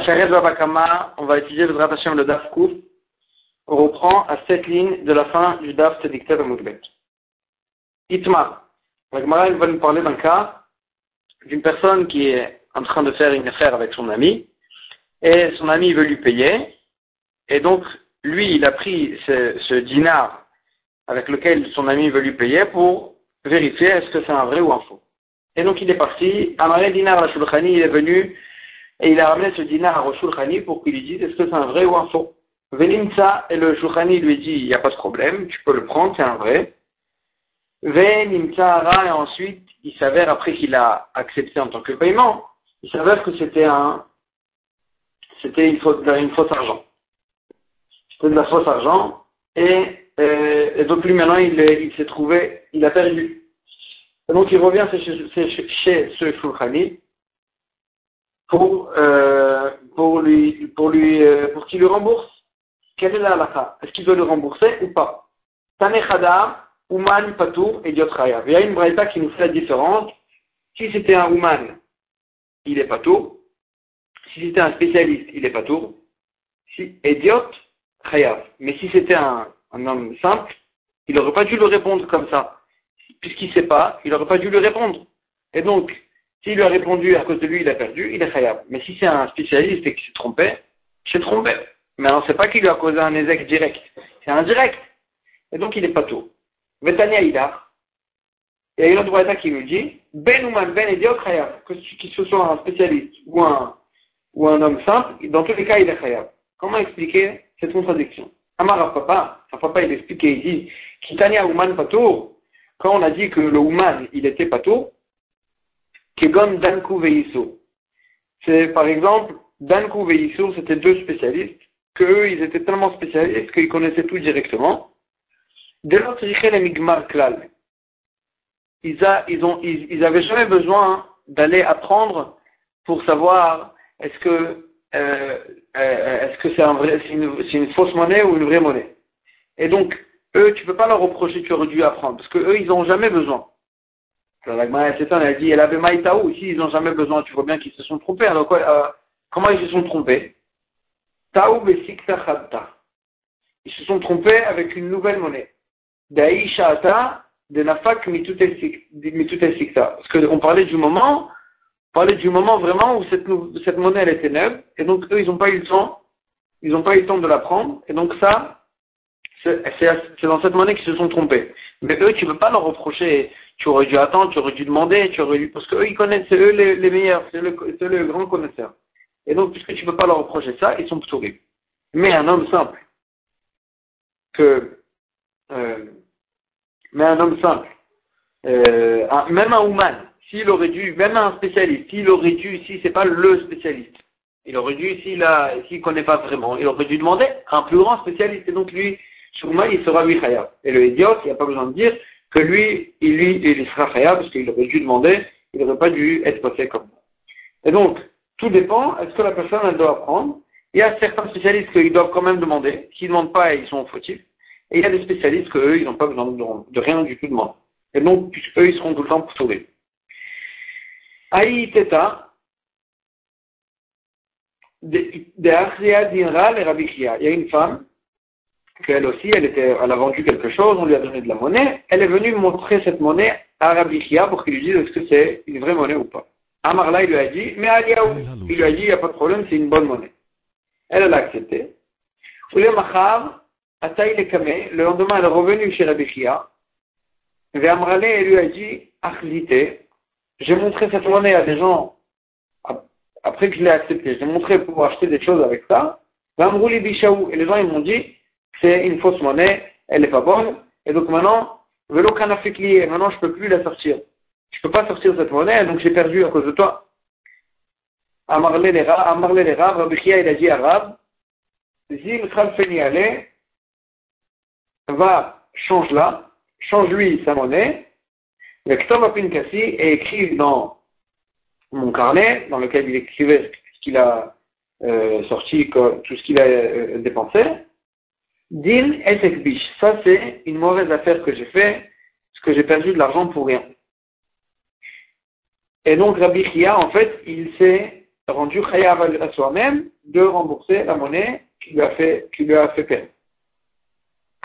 Babakama, on va utiliser le Hashem le Daf Kouf. On reprend à cette ligne de la fin du Daf Tedikter Moudbek. Itma. La Gemara va nous parler d'un cas d'une personne qui est en train de faire une affaire avec son ami et son ami veut lui payer et donc lui il a pris ce, dinar avec lequel son ami veut lui payer pour vérifier est-ce que c'est un vrai ou un faux. Et donc il est parti, Amaré Dinar la Shulchani, il est venu et il a ramené ce dinar à Shulchani pour qu'il lui dise est-ce que c'est un vrai ou un faux? Venimsa, et le Shulchani lui dit il n'y a pas de problème, tu peux le prendre, c'est un vrai. Venimsa Ara, et ensuite il s'avère, après qu'il a accepté en tant que paiement, il s'avère que c'était un, c'était une fausse, une fausse argent. C'était de la fausse argent, et, euh, et donc lui maintenant il, s'est trouvé, il a perdu. Donc il revient chez, chez, chez ce Shulchani pour, euh, pour lui, pour lui, euh, pour qu'il lui rembourse. Quelle est la halakha? Est-ce qu'il doit le rembourser ou pas? Tanechada, Uman, Patour et Diotraya. Il y a une braïta qui nous fait la différence. Si c'était un Uman, il est Patour. Si c'était un spécialiste, il est Patour. Si, Idiot, Chayav. Mais si c'était un, un homme simple, il n'aurait pas dû le répondre comme ça puisqu'il ne sait pas, il n'aurait pas dû lui répondre. Et donc, s'il lui a répondu à cause de lui, il a perdu, il est khayab. Mais si c'est un spécialiste et qu'il s'est trompé, il s'est trompé. Mais ne sait pas qu'il lui a causé un ézec direct. C'est indirect. Et donc, il n'est pas tout. Vetania Idar. Il y a une autre voix qui nous dit, Ben Ouman, Ben et khayab. Que ce soit un spécialiste ou un, ou un homme simple, dans tous les cas, il est khayab. Comment expliquer cette contradiction? Amar Papa, papa, il explique, il dit, Kitania Ouman Patour, quand on a dit que le Ouman, il était pato, Kegon Danku Veiso. C'est par exemple, Danku Veiso, c'était deux spécialistes, qu'eux, ils étaient tellement spécialistes qu'ils connaissaient tout directement. De l'autre, les Klal. Ils, a, ils, ont, ils, avaient jamais besoin d'aller apprendre pour savoir est-ce que euh, euh, est-ce que c'est un une, fausse monnaie ou une vraie monnaie. Et donc, eux, tu peux pas leur reprocher tu aurais dû apprendre, parce que eux, ils n'ont jamais besoin. Alors, la elle a dit, elle avait Maïtaou, ici, ils n'ont jamais besoin, tu vois bien qu'ils se sont trompés. Alors, euh, comment ils se sont trompés? Taou Ils se sont trompés avec une nouvelle monnaie. Daïshata de Nafak Sikta. Parce qu'on parlait du moment, on parlait du moment vraiment où cette, cette monnaie, elle était neuve, et donc eux, ils n'ont pas eu le temps, ils n'ont pas eu le temps de la prendre, et donc ça, c'est dans cette monnaie qu'ils se sont trompés. Mais eux, tu ne peux pas leur reprocher, tu aurais dû attendre, tu aurais dû demander, tu aurais dû, parce qu'eux, ils connaissent, c'est eux les, meilleurs, c'est le, le grand connaisseur. Et donc, puisque tu ne peux pas leur reprocher ça, ils sont pourris. Mais un homme simple, que, euh, mais un homme simple, euh, même un human, s'il aurait dû, même un spécialiste, s'il aurait dû, si c'est pas le spécialiste, il aurait dû, s'il s'il connaît pas vraiment, il aurait dû demander un plus grand spécialiste. Et donc lui, Sûrement, il sera lui khayab. Et le idiot, il n'y a pas besoin de dire que lui, il, lui, il sera khayab parce qu'il aurait dû demander, il n'aurait pas dû être passé comme ça. Et donc, tout dépend, est-ce que la personne, elle doit apprendre? Il y a certains spécialistes qui doivent quand même demander. S'ils ne demandent pas, ils sont fautifs. Et il y a des spécialistes qu'eux, ils n'ont pas besoin de, rien du tout demander. Et donc, eux, ils seront tout le temps pour sauver. Aïe Teta, de Dinra, les Il y a une femme qu'elle aussi, elle, était, elle a vendu quelque chose, on lui a donné de la monnaie, elle est venue montrer cette monnaie à Rabbi pour qu'il lui dise est-ce que c'est une vraie monnaie ou pas. Amarla, il lui a dit, mais Aliaou, il lui a dit, il n'y a pas de problème, c'est une bonne monnaie. Elle, l'a accepté. Le le lendemain, elle est revenue chez Rabbi Chia, et Amrale, elle lui a dit, Achlite, j'ai montré cette monnaie à des gens, après que je l'ai accepté, j'ai montré pour acheter des choses avec ça, et les gens, ils m'ont dit, c'est une fausse monnaie, elle n'est pas bonne, et donc maintenant, vélo lié, maintenant je ne peux plus la sortir. Je ne peux pas sortir cette monnaie, donc j'ai perdu à cause de toi. Amarle les Rav, Rabbi Chia il a dit à Rav, Zim Khalfeni Ale, va, change-la, change-lui sa monnaie, le Pinkasi est écrit dans mon carnet, dans lequel il écrivait ce qu'il a euh, sorti, tout ce qu'il a euh, dépensé, Din et biche. Ça, c'est une mauvaise affaire que j'ai fait, parce que j'ai perdu de l'argent pour rien. Et donc, Rabbi Chia, en fait, il s'est, rendu chayav à soi-même de rembourser la monnaie qui lui a fait, qui lui a fait peine.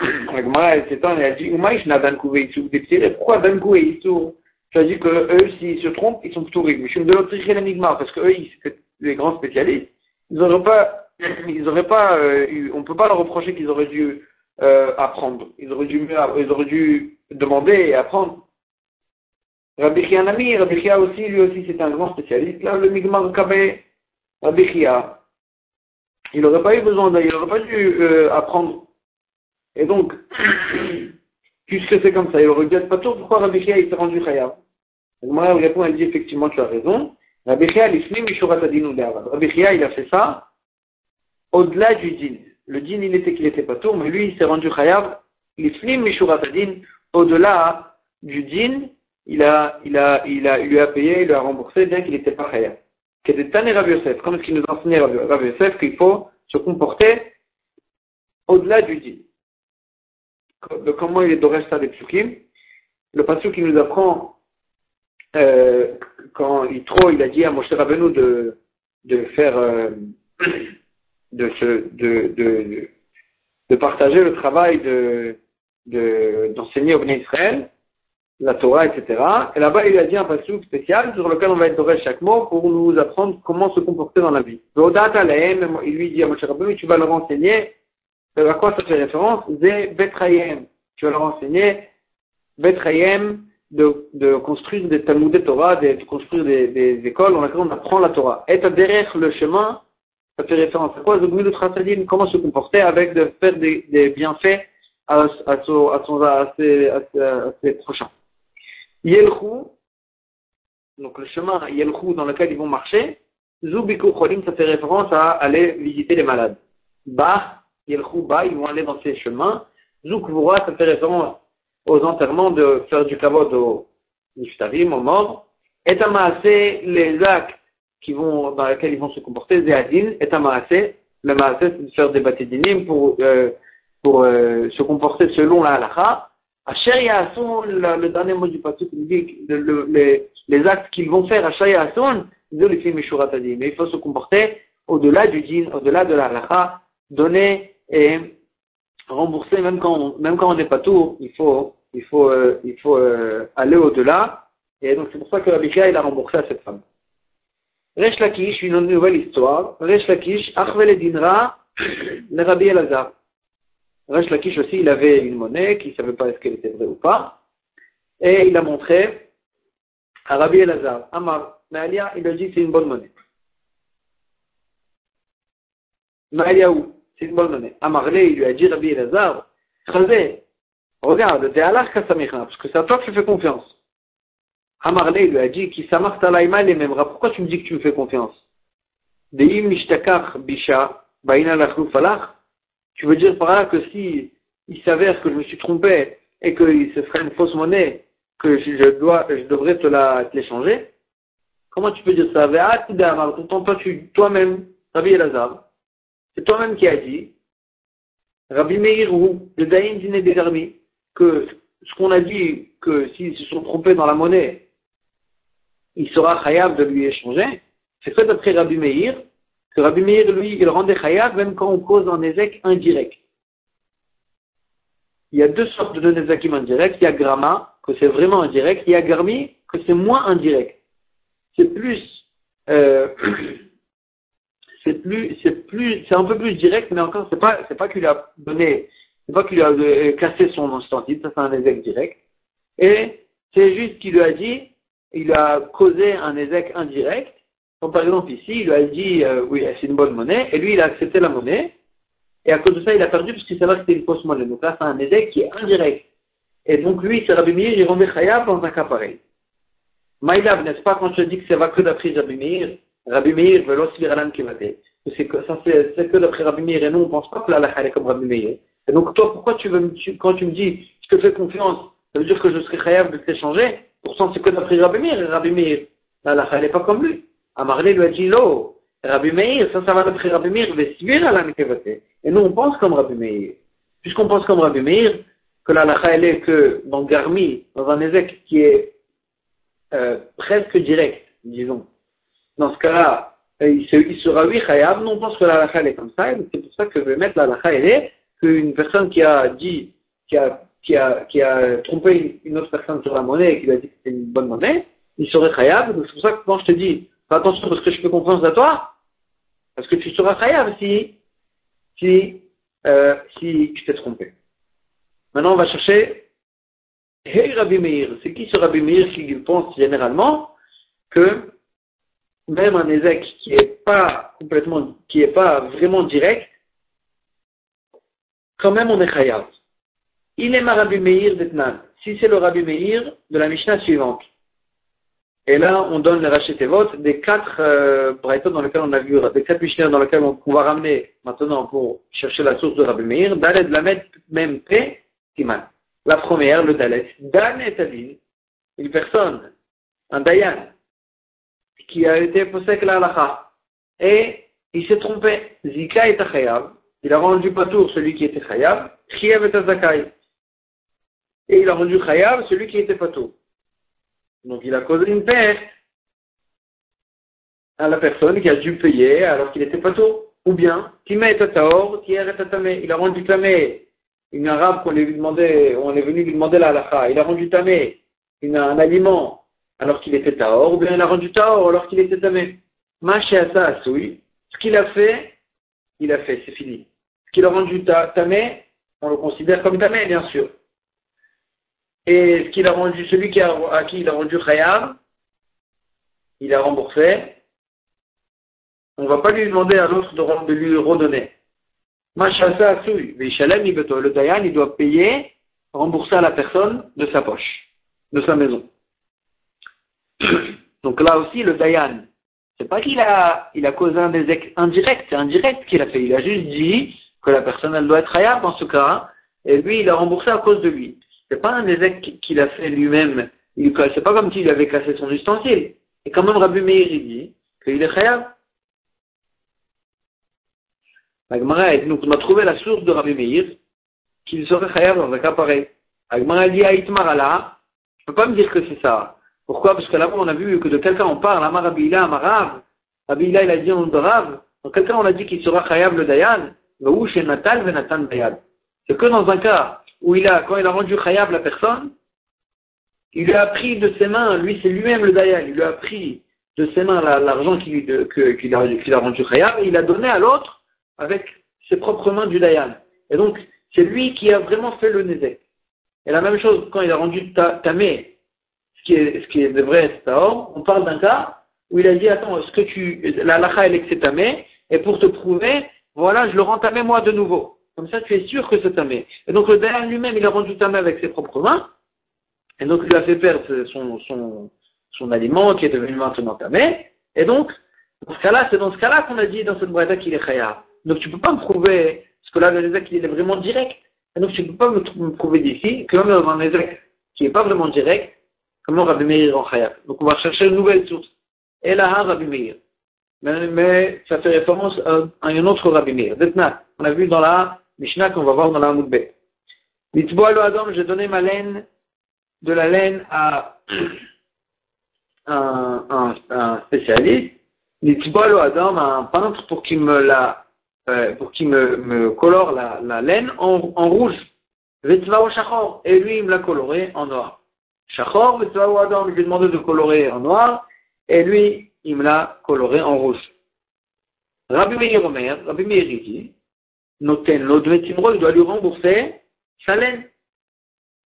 La Gemara, elle s'étonne et elle dit, Umaïch n'a Dan Pourquoi Dan Tu as dit que eux, s'ils se trompent, ils sont plutôt riches. Mais je me de l'énigme, parce que eux, les grands spécialistes, ils n'auraient pas, ils auraient pas, euh, on peut pas leur reprocher qu'ils auraient dû euh, apprendre. Ils auraient dû, ils auraient dû demander et apprendre. Rabbi Chianami, Rabbi Chia aussi, lui aussi, c'est un grand spécialiste. Là, le Migmar Kabé, Rabbi Chia, il n'aurait pas eu besoin, il n'aurait pas dû euh, apprendre. Et donc, puisque c'est comme ça, il aurait dû être pas tout, pourquoi Rabbi Chia, il s'est rendu Chayav Moi, elle répond, elle dit, effectivement, tu as raison. Chia, Rabbi Chia, il a fait ça au-delà du din. Le din, il était qu'il était pas tout, mais lui, il s'est rendu Chayav, l'ifnim mishurat au-delà du din, il a, il a, il a, il lui a payé, il a remboursé, bien qu'il n'était pas Tané Rabbi Yosef, comme ce qu'il nous enseignait Rabbi Yosef, qu'il faut se comporter au-delà du din. De comment il est doré ça des psukim. Le passage qui nous apprend, euh, quand il trop, il a dit à Moshe Rabbeinu de, de faire, euh, de, de, de, de, partager le travail de, d'enseigner au Bnei Israël, la Torah, etc. Et là-bas, il a dit un passage spécial sur lequel on va être chaque mot pour nous apprendre comment se comporter dans la vie. Il lui dit à Moshe Rabbeinu, tu vas leur enseigner, à quoi ça fait référence? Betrayem. Tu vas leur enseigner Betrayem de, de construire des Talmud Torah, de, construire des, des, écoles dans lesquelles on apprend la Torah. Et derrière le chemin, ça fait référence à quoi? Comment se comporter avec de faire des, des bienfaits à, à, son, à, son, à, ses, à, ses, prochains? Yelchou, donc le chemin Yelchou dans lequel ils vont marcher, Zubiku Cholim, ça fait référence à aller visiter les malades. Ba, Yelchou Ba, ils vont aller dans ces chemins. Zukvura, ça fait référence aux enterrements de faire du kavod aux niftarim, aux morts. Et les actes qui vont, dans lesquels ils vont se comporter, Zéadin, et Amaase. Le Maase, c'est de faire des batidinim pour, euh, pour euh, se comporter selon la halakha. Asher Yahason, le dernier mot du pasuk nous dit le, les, actes qu'ils vont faire, Asher Yahason, de les films Mais il faut se comporter au-delà du din, au-delà de la halakha, donner et rembourser, même quand on, même quand on n'est pas tout, il faut, il faut, euh, il faut euh, aller au-delà. Et donc c'est pour ça que Abika, il a remboursé à cette femme. Resh Lakish, une nouvelle histoire. Resh Lakish, Achvel Dinra, le Rabbi Elazar. Resh Lakish aussi, il avait une monnaie qui ne savait pas est-ce qu'elle était vraie ou pas. Et il a montré à Rabbi Elazar. Amar, Maalia, il a dit c'est une bonne monnaie. où? C'est une bonne monnaie. Amarle, il lui a dit Rabbi Elazar, regarde, t'es Allah parce que c'est à toi que je fais confiance. Amarle lui a dit, qui les mêmes. Pourquoi tu me dis que tu me fais confiance? bisha, Tu veux dire par là que si il s'avère que je me suis trompé et qu'il se ferait une fausse monnaie, que je dois, je devrais te l'échanger? Comment tu peux dire ça? Toi-même, Rabbi Elazar, c'est toi-même qui as dit, Rabbi Meir ou le Daïn Diné que ce qu'on a dit, que s'ils se sont trompés dans la monnaie, il sera chayav de lui échanger, c'est fait d'après Rabbi Meir, que Rabbi Meir, lui, il rendait chayav même quand on cause un ézek indirect. Il y a deux sortes de nézakim indirects. Il y a gramma, que c'est vraiment indirect. Il y a garmi, que c'est moins indirect. C'est plus, euh, c'est plus, c'est plus, c'est un peu plus direct, mais encore, c'est pas, c'est pas qu'il a donné, c'est pas qu'il a euh, cassé son instantif, ça c'est un ézek direct. Et c'est juste qu'il lui a dit, il a causé un ézec indirect. Par exemple, ici, il lui a dit, euh, oui, c'est une bonne monnaie, et lui, il a accepté la monnaie, et à cause de ça, il a perdu parce qu'il savait que c'était une fausse monnaie. Donc là, c'est un ézec qui est indirect. Et donc, lui, c'est Rabbi Meir, il rendait Khayab dans un cas pareil. Maïlav, n'est-ce pas, quand je dis que c'est va que d'après Rabbi Meir, Rabbi Meir veut l'ossi qui va c'est que ça c'est que d'après Rabbi Meir et nous on pense pas que la est comme Rabbi Meir. Et donc toi pourquoi tu veux quand tu me dis je te fais confiance, ça veut dire que je serai khayab de t'échanger? Pourtant, c'est que d'après Rabbi Meir, Rabbi Meir, la elle n'est pas comme lui. Amarlé lui a dit, non, Rabbi Meir, ça, ça va d'après Rabbi Meir, à la Et nous, on pense comme Rabbi Meir. Puisqu'on pense comme Rabbi Meir, que la lacha, elle est que dans Garmi, dans un ézec qui est euh, presque direct, disons. Dans ce cas-là, il, sera oui Khayab, non, on pense que la halakha est comme ça, et c'est pour ça que je vais mettre la halakha, elle est qu'une personne qui a dit, qui a, qui a, trompé une autre personne sur la monnaie et qui lui a dit que c'était une bonne monnaie, il serait Khayab, c'est pour ça que quand je te dis, fais attention parce que je fais confiance à toi, parce que tu seras Khayab si, si, euh, si tu t'es trompé. Maintenant, on va chercher Hey Rabbi Meir, c'est qui ce Rabbi Meir qui pense généralement que même un ézec qui est pas complètement, qui est pas vraiment direct, quand même on est chayav. Il est ma Rabbi Meir d'Etnan. Si c'est le Rabbi Meir de la Mishnah suivante. Et là, on donne les votes des quatre euh, dans lesquels on a vu, des quatre Mishnah dans lesquels on, va ramener maintenant pour chercher la source de Rabbi Meir. Dalet Lamed même P, Timan. La première, le Dalet. Dan Adin, une personne, un Dayan, qui a été posé la halakha. Et il s'est trompé. Zika est chayav. Il a rendu patour celui qui était chayav. Chiev est zakai. Et il a rendu chayav celui qui était patour. Donc il a causé une perte à la personne qui a dû payer alors qu'il était patour. Ou bien, Tima est taor, qui est tamé. Il a rendu tamé une arabe qu'on lui demandait, on est venu lui demander la halakha. Il a rendu tamé un aliment alors qu'il était Taor, ou bien il a rendu Taor alors qu'il était Tamé. Machéasa Asoui, ce qu'il a fait, il a fait, c'est fini. Ce qu'il a rendu Tamé, on le considère comme Tamé, bien sûr. Et ce qu'il a rendu, celui qui a, à qui il a rendu Khayar, il a remboursé. On ne va pas lui demander à l'autre de, lui redonner. Le Dayan, il doit payer, rembourser à la personne de sa poche, de sa maison. Donc là aussi, le Dayan, c'est pas qu'il a, il a causé un désec indirect, c'est indirect qu'il a fait. Il a juste dit que la personne, elle doit être hayab dans ce cas, et lui, il a remboursé à cause de lui. C'est pas un désec qu'il a fait lui-même. C'est pas comme s'il avait cassé son ustensile. Et quand même, Rabbi Meir, il dit qu'il est hayab. Donc, on a trouvé la source de Rabbi Meir, qu'il serait hayab dans un cas pareil. Agmara dit à Itmarala, je peux pas me dire que c'est ça. Pourquoi? Parce que là-bas, on a vu que de quelqu'un on parle, Amar Abila, Amarav. Abila, il a dit en Rav. Donc quelqu'un, on a dit qu'il sera Khayab le Dayan. C'est que dans un cas où il a, quand il a rendu Khayab la personne, il lui a pris de ses mains, lui c'est lui-même le Dayan, il lui a pris de ses mains l'argent qu'il a, rendu Khayab et il a donné à l'autre avec ses propres mains du Dayan. Et donc, c'est lui qui a vraiment fait le Nezek. Et la même chose, quand il a rendu Tamé, ce qui est, ce de vrai Taor, on parle d'un cas où il a dit, attends, est-ce que tu, la lacha elle est que c'est tamé, et pour te prouver, voilà, je le rends tamé moi de nouveau. Comme ça, tu es sûr que c'est tamé. Et donc, le derrière lui-même, il a rendu tamé avec ses propres mains, et donc il a fait perdre son, son, son aliment qui est devenu maintenant tamé, et donc, dans ce cas-là, c'est dans ce cas-là qu'on a dit dans cette boîte qu'il est khayar. Donc, tu peux pas me prouver, parce que là, le Nézek, il est vraiment direct. Et donc, tu peux pas me, prouver d'ici que même dans un Nézek qui est pas vraiment direct, Comment Rabbi Meir en Khayab Donc on va chercher une nouvelle source. Et là, Rabbi Meir. Mais, ça fait référence à, un autre Rabbi Meir. On a vu dans la Mishnah qu'on va voir dans la Moudbet. Mitzboa lo Adam, j'ai donné ma laine, de la laine à un, un, un spécialiste. Mitzboa lo Adam, à un peintre pour qu'il me la, euh, pour qu'il me, me colore la, la laine en, en rouge. Et lui, il me l'a coloré en noir. Shachor, Adam, je lui ai demandé de colorer en noir, et lui, il me l'a coloré en rouge. Rabbi Meir Omer, Rabbi Meir dit, Noten Timro, il doit lui rembourser sa laine.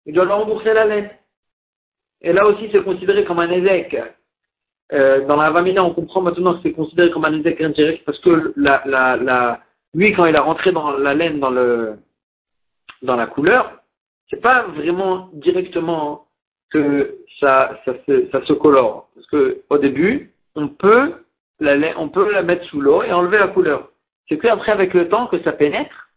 Il doit lui rembourser la laine. Et là aussi, c'est considéré comme un ézec. Euh, dans la Vamina, on comprend maintenant que c'est considéré comme un ézec indirect parce que lui, quand il a rentré dans la laine, dans la couleur, c'est pas vraiment directement que ça, se, colore. Parce que au début, on peut la, on peut la mettre sous l'eau et enlever la couleur. C'est que après, avec le temps, que ça pénètre.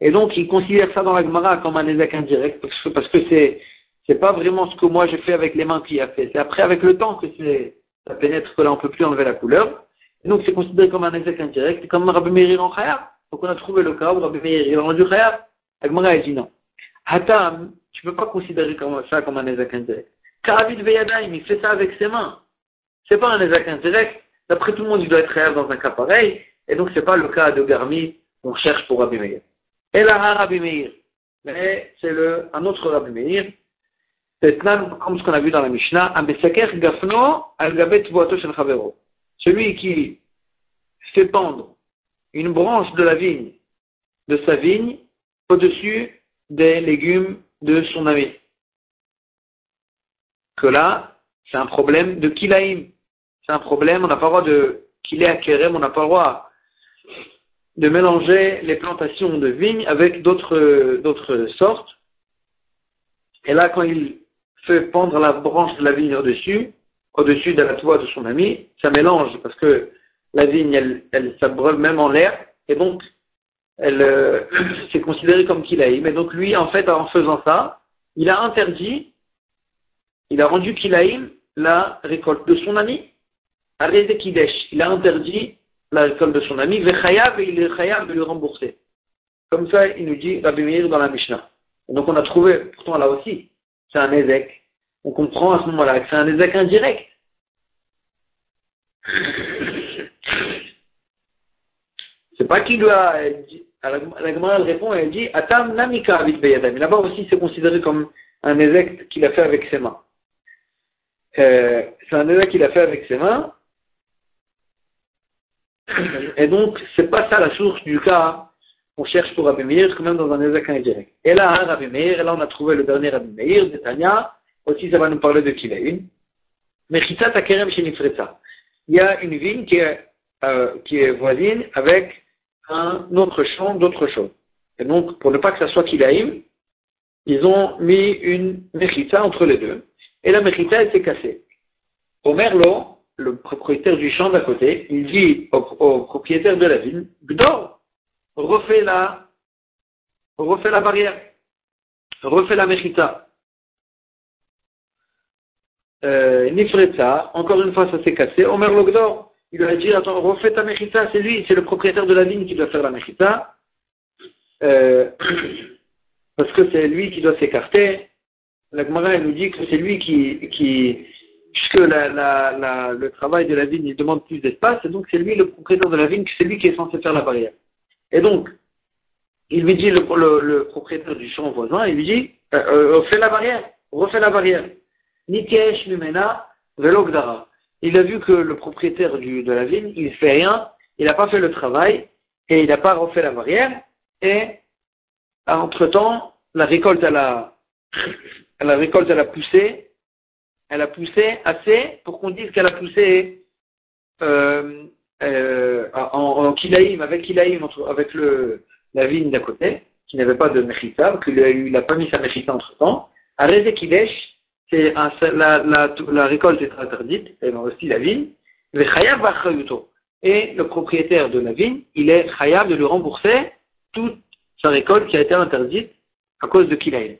Et donc, ils considèrent ça dans la Gemara comme un ézec indirect, parce que, parce que c'est, c'est pas vraiment ce que moi j'ai fait avec les mains qui a fait. C'est après, avec le temps, que ça pénètre, que là, on peut plus enlever la couleur. Et donc, c'est considéré comme un ézec indirect, comme Rabbi Meir en Khayab. Donc, on a trouvé le cas où Rabbi Meir, il a rendu Khayab. La Gemara, a dit non. Hatam, tu peux pas considérer comme ça comme un Ezek indirect. Karavit Veyadaim, il fait ça avec ses mains. C'est pas un Ezek indirect, D'après tout le monde, il doit être réel dans un cas pareil, et donc c'est pas le cas de Garmi qu'on cherche pour Rabbi Meir. Et là, Rabbi Meir. Mais c'est le, un autre Rabbi Meir. C'est comme ce qu'on a vu dans la Mishnah, Gafno al shel Chavero. Celui qui fait pendre une branche de la vigne, de sa vigne, au-dessus des légumes de son ami. Que là, c'est un problème de kilaïm. C'est un problème, on n'a pas le droit de kilé à on n'a pas le droit de mélanger les plantations de vignes avec d'autres, sortes. Et là, quand il fait pendre la branche de la vigne au-dessus, au-dessus de la toile de son ami, ça mélange parce que la vigne, elle, elle s'abreuve même en l'air, et donc, elle, euh, c'est considéré comme kilaïm. Mais donc, lui, en fait, en faisant ça, il a interdit, il a rendu kilaïm la récolte de son ami. Il a interdit la récolte de son ami, Vechayav, et il est chayav de lui rembourser. Comme ça, il nous dit Rabbi Meir dans la Mishnah. donc on a trouvé, pourtant là aussi, c'est un ézek. On comprend à ce moment-là que c'est un ézek indirect. C'est pas qu'il doit. La Gemara répond, elle dit Atam namika avit beyadam. Là-bas aussi, c'est considéré comme un ézec qu'il a fait avec ses mains. Euh, c'est un ézec qu'il a fait avec ses mains. Et donc, c'est pas ça la source du cas qu'on cherche pour Rabbi Meir, quand même dans un ézec indirect. Et là, hein, Rabbi et là on a trouvé le dernier Rabbi Meir, Netanya, aussi ça va nous parler de Kilaïn. Mais Chissat Akerem chez Il y a une vigne qui est, euh, qui est voisine avec un autre champ d'autre chose. Et donc, pour ne pas que ça soit Kilaïm, ils ont mis une mechita entre les deux. Et la mechita, elle s'est cassée. Omer Lo, le propriétaire du champ d'à côté, il dit au, propriétaire de la ville, Gdor, refais la, refais la barrière, refais la mechita. Euh, Nifreta, encore une fois ça s'est cassé, Omer Lo Gdor, il lui a dit, attends, refais ta mechita, c'est lui, c'est le propriétaire de la vigne qui doit faire la mechita, euh, parce que c'est lui qui doit s'écarter. La Gemara, nous dit que c'est lui qui puisque le travail de la vigne, il demande plus d'espace, et donc c'est lui le propriétaire de la vigne, c'est lui qui est censé faire la barrière. Et donc, il lui dit, le, propriétaire du champ voisin, il lui dit, euh, euh, la barrière, refais la barrière. Velogdara il a vu que le propriétaire de la vigne, il fait rien, il n'a pas fait le travail, et il n'a pas refait la barrière, et entre-temps, la récolte, la récolte, elle a poussé, elle a poussé assez pour qu'on dise qu'elle a poussé euh, euh, en, en kilaïm, avec kilaïm, avec le, la vigne d'à côté, qui n'avait pas de mechita, qu'il n'a pas mis sa mechita entre-temps, à Kilesh, c'est la, la, la, récolte est interdite, et aussi la vigne, et le propriétaire de la vigne, il est chayav de lui rembourser toute sa récolte qui a été interdite à cause de Kilaïn.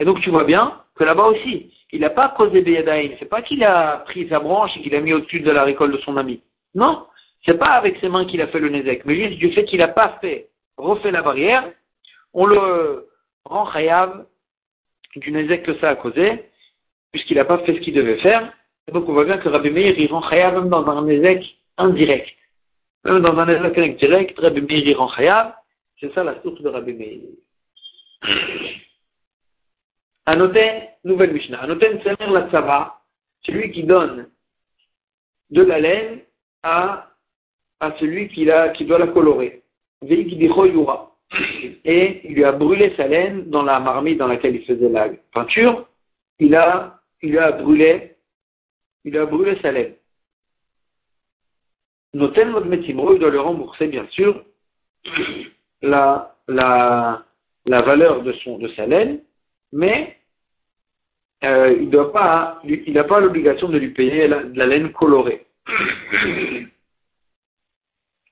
Et donc tu vois bien que là-bas aussi, il n'a pas causé Beyadaïn, c'est pas qu'il a pris sa branche et qu'il a mis au-dessus de la récolte de son ami. Non, c'est pas avec ses mains qu'il a fait le Nézek, mais juste du fait qu'il n'a pas fait, refait la barrière, on le rend chayav du Nézek que ça a causé, puisqu'il n'a pas fait ce qu'il devait faire. Et donc on voit bien que Rabbi Meir, il rend Chayav même dans un ézec indirect. Même dans un ézec indirect, Rabbi Meir, il rend Chayav. C'est ça la source de Rabbi Meir. Anoten, nouvelle Mishnah. Anoten Semer la Tzava, celui qui donne de la laine à, à celui qui, la, qui doit la colorer. Et il lui a brûlé sa laine dans la marmite dans laquelle il faisait la peinture. Il a il a brûlé, il a brûlé sa laine. Noten votre il doit le rembourser, bien sûr, la, la, la valeur de, son, de sa laine, mais euh, il n'a pas, l'obligation de lui payer la, la laine colorée.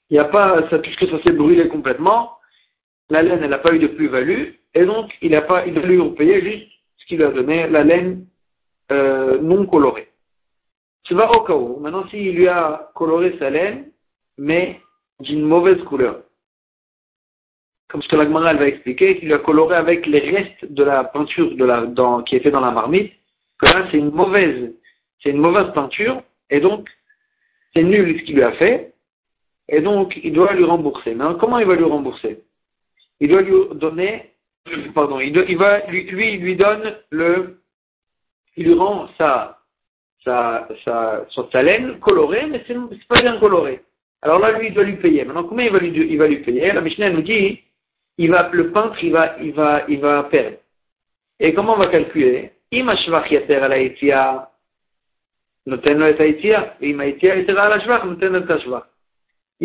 Il n'y a pas, ça, puisque ça s'est brûlé complètement, la laine, elle n'a pas eu de plus-value, et donc il a pas, il doit lui payer juste ce qu'il a donné, la laine euh, non coloré. Tu vas au cas où. Maintenant, s'il lui a coloré sa laine, mais d'une mauvaise couleur, comme ce que la va expliquer, qu'il a coloré avec les restes de la peinture qui est fait dans la marmite, que là, c'est une mauvaise, c'est une mauvaise peinture, et donc, c'est nul ce qu'il lui a fait, et donc il doit lui rembourser. Mais comment il va lui rembourser? Il doit lui donner, pardon, il, il va, lui, lui, il lui donne le, il lui rend sa, sa, sa, sa, laine colorée, mais c'est pas bien coloré. Alors là, lui, il doit lui payer. Maintenant, combien il va lui, il va lui payer? La Mishnah nous dit, il va, le peintre, il va, il va, il va perdre. Et comment on va calculer? Il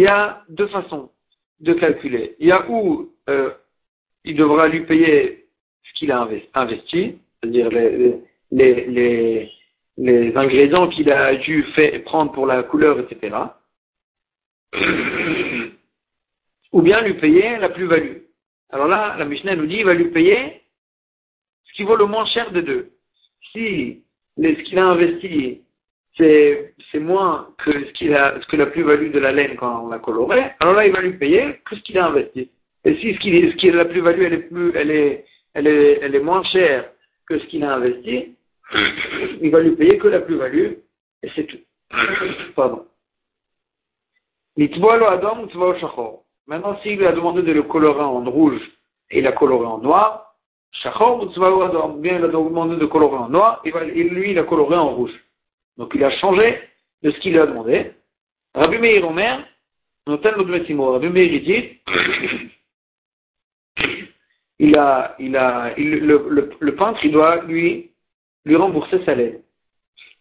y a deux façons de calculer. Il y a où euh, il devra lui payer ce qu'il a investi, c'est-à-dire les, les, les, les ingrédients qu'il a dû faire, prendre pour la couleur, etc. Ou bien lui payer la plus-value. Alors là, la Mishnah nous dit, il va lui payer ce qui vaut le moins cher de deux. Si ce qu'il a investi, c'est, moins que ce, que la plus-value de la laine quand on l'a coloré, alors là, il va lui payer que ce qu'il a investi. Et si ce qui, est la plus-value, elle est moins chère que ce qu'il a investi, il va lui payer que la plus-value, et c'est tout. Pardon. Maintenant, s'il lui a demandé de le colorer en rouge et il a coloré en noir, bien il a demandé de colorer en noir, et lui, il a coloré en rouge. Donc il a changé de ce qu'il a demandé. Rabbi Meir Omer, Rabbi Meir dit, il a, le, le, peintre, il doit lui, lui rembourser sa laine.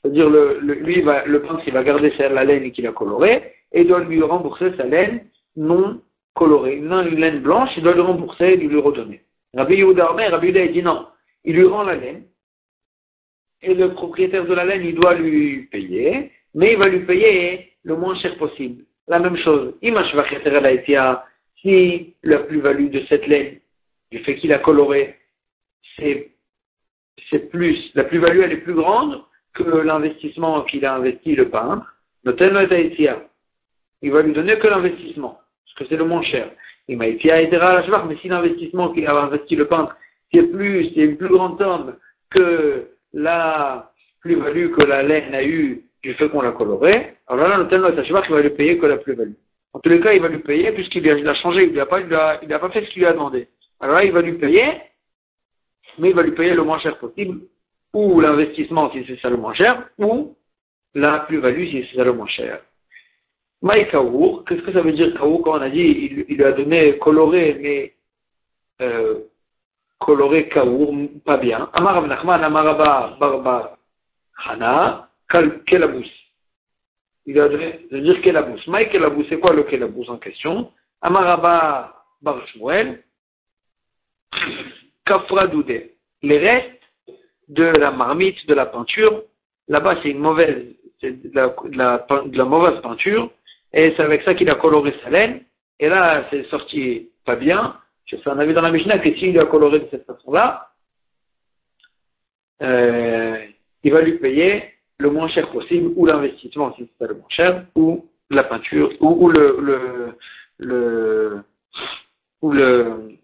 C'est-à-dire, le, lui, va, le peintre, il va garder la laine qu'il a colorée, et doit lui rembourser sa laine non colorée. Non, une laine blanche, il doit lui rembourser et lui redonner. Rabbi Yehuda Rabbi Yehuda, dit non, il lui rend la laine, et le propriétaire de la laine, il doit lui payer, mais il va lui payer le moins cher possible. La même chose, si la plus-value de cette laine, du fait qu'il a coloré, c'est, plus, la plus-value elle est plus grande que l'investissement qu'il a investi le peintre, il va lui donner que l'investissement, que c'est le moins cher. Il m'a été à mais si l'investissement qu'il a investi le peintre, c'est plus, c'est une plus grande somme que la plus-value que la laine a eue du fait qu'on l'a coloré, alors là, le il va lui payer que la plus-value. En tous les cas, il va lui payer puisqu'il a, changé, il n'a pas, pas fait ce qu'il lui a demandé. Alors là, il va lui payer, mais il va lui payer le moins cher possible, ou l'investissement si c'est ça le moins cher, ou la plus-value si c'est ça le moins cher. Maï qu'est-ce que ça veut dire Kaour quand on a dit il, lui a donné coloré, mais euh, coloré Kaour, pas bien. Amar Rav Nachman, Amar Abba Barba Hana, Kelabous. Il a donné, de dire Kelabous. Maï Kelabous, c'est quoi le Kelabous en question? Amar Abba Bar Shmuel, Kafra Doudé. Les restes de la marmite, de la peinture, là-bas c'est une mauvaise, de la mauvaise peinture, et c'est avec ça qu'il a coloré sa laine, et là, c'est sorti pas bien. Je fais un avis dans la Mishnah que s'il a coloré de cette façon-là, euh, il va lui payer le moins cher possible, ou l'investissement si c'est le moins cher, ou la peinture, ou, le, le, le, ou le,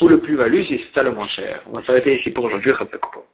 ou le plus-value si c'est ça le moins cher. On va s'arrêter ici pour aujourd'hui.